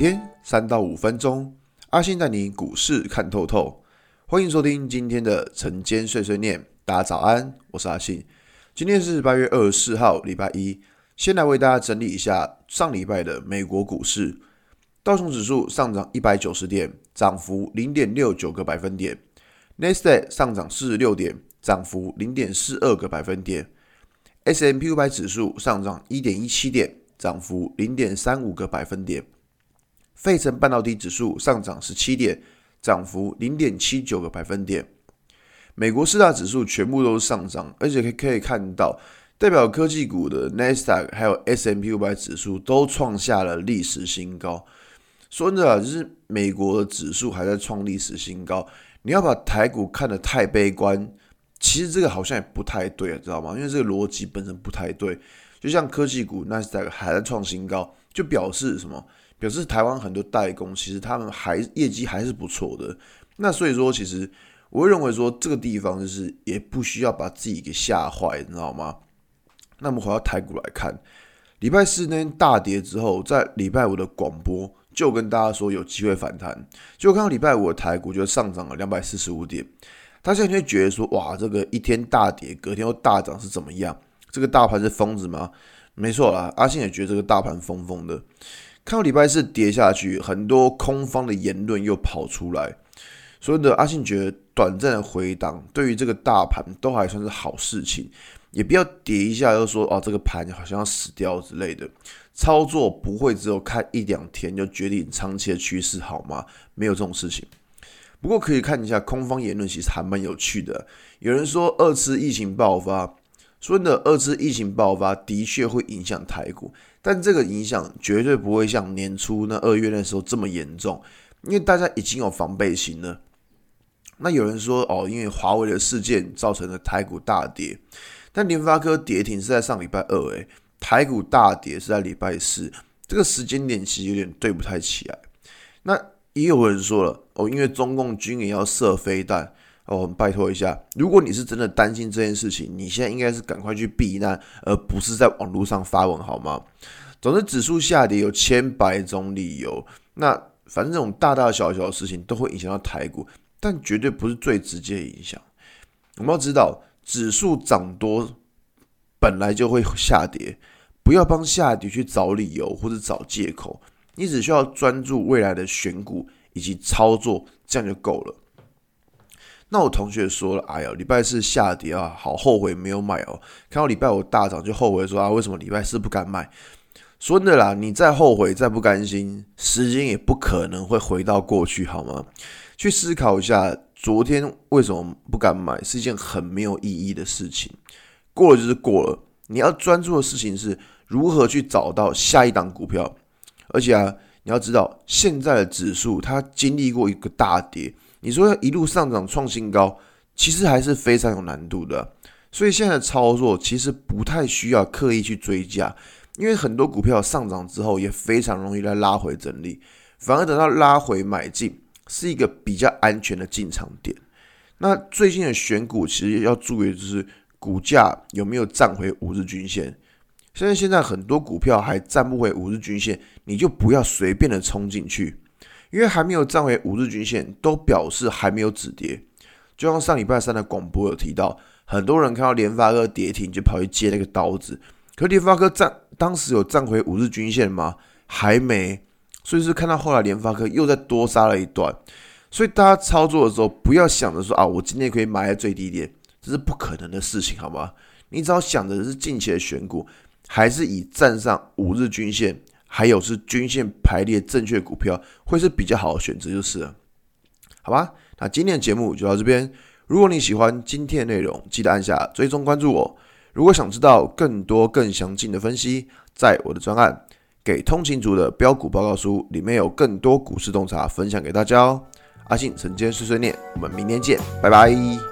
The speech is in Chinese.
天三到五分钟，阿信带你股市看透透。欢迎收听今天的晨间碎碎念，大家早安，我是阿信。今天是八月二十四号，礼拜一。先来为大家整理一下上礼拜的美国股市，道琼指数上涨一百九十点，涨幅零点六九个百分点；纳斯达克上涨四十六点，涨幅零点四二个百分点 S M P 五百指数上涨一点一七点，涨幅零点三五个百分点；费城半导体指数上涨十七点，涨幅零点七九个百分点。美国四大指数全部都是上涨，而且可可以看到。代表科技股的 Nasdaq 还有 S M P 五百指数都创下了历史新高。说真的，就是美国的指数还在创历史新高。你要把台股看得太悲观，其实这个好像也不太对，知道吗？因为这个逻辑本身不太对。就像科技股 Nasdaq 还在创新高，就表示什么？表示台湾很多代工其实他们还业绩还是不错的。那所以说，其实我会认为说这个地方就是也不需要把自己给吓坏，你知道吗？那么回到台股来看，礼拜四那天大跌之后，在礼拜五的广播就跟大家说有机会反弹。就看到礼拜五的台股就上涨了两百四十五点，他现在就觉得说，哇，这个一天大跌，隔天又大涨是怎么样？这个大盘是疯子吗？没错啦，阿信也觉得这个大盘疯疯的。看到礼拜四跌下去，很多空方的言论又跑出来，所以呢，阿信觉得短暂的回档对于这个大盘都还算是好事情。也不要跌一下又说哦，这个盘好像要死掉之类的。操作不会只有看一两天就决定长期的趋势好吗？没有这种事情。不过可以看一下空方言论，其实还蛮有趣的。有人说二次疫情爆发，说真的，二次疫情爆发的确会影响台股，但这个影响绝对不会像年初那二月那时候这么严重，因为大家已经有防备心了。那有人说哦，因为华为的事件造成了台股大跌。但联发科跌停是在上礼拜二，诶，台股大跌是在礼拜四，这个时间点其实有点对不太起来。那也有人说了，哦，因为中共军也要射飞弹，哦，拜托一下，如果你是真的担心这件事情，你现在应该是赶快去避难，而不是在网络上发文，好吗？总之，指数下跌有千百种理由，那反正这种大大小小的事情都会影响到台股，但绝对不是最直接的影响。我们要知道。指数涨多，本来就会下跌，不要帮下跌去找理由或者找借口，你只需要专注未来的选股以及操作，这样就够了。那我同学说了，哎呀，礼拜四下跌啊，好后悔没有买哦。看到礼拜五大涨就后悔说啊，为什么礼拜四不敢买？说真的啦，你再后悔再不甘心，时间也不可能会回到过去，好吗？去思考一下。昨天为什么不敢买？是一件很没有意义的事情。过了就是过了，你要专注的事情是如何去找到下一档股票。而且啊，你要知道，现在的指数它经历过一个大跌，你说一路上涨创新高，其实还是非常有难度的。所以现在的操作其实不太需要刻意去追价，因为很多股票上涨之后也非常容易来拉回整理，反而等到拉回买进。是一个比较安全的进场点。那最近的选股其实要注意的就是股价有没有站回五日均线。现在现在很多股票还站不回五日均线，你就不要随便的冲进去，因为还没有站回五日均线，都表示还没有止跌。就像上礼拜三的广播有提到，很多人看到联发科跌停就跑去接那个刀子，可联发科站当时有站回五日均线吗？还没。所以是看到后来联发科又再多杀了一段，所以大家操作的时候不要想着说啊，我今天可以买在最低点，这是不可能的事情，好吗？你只要想着是近期的选股，还是以站上五日均线，还有是均线排列正确股票，会是比较好的选择，就是了，好吧？那今天的节目就到这边。如果你喜欢今天的内容，记得按下追踪关注我。如果想知道更多更详尽的分析，在我的专案。给通勤族的标股报告书里面有更多股市洞察分享给大家哦。阿信晨间碎碎念，我们明天见，拜拜。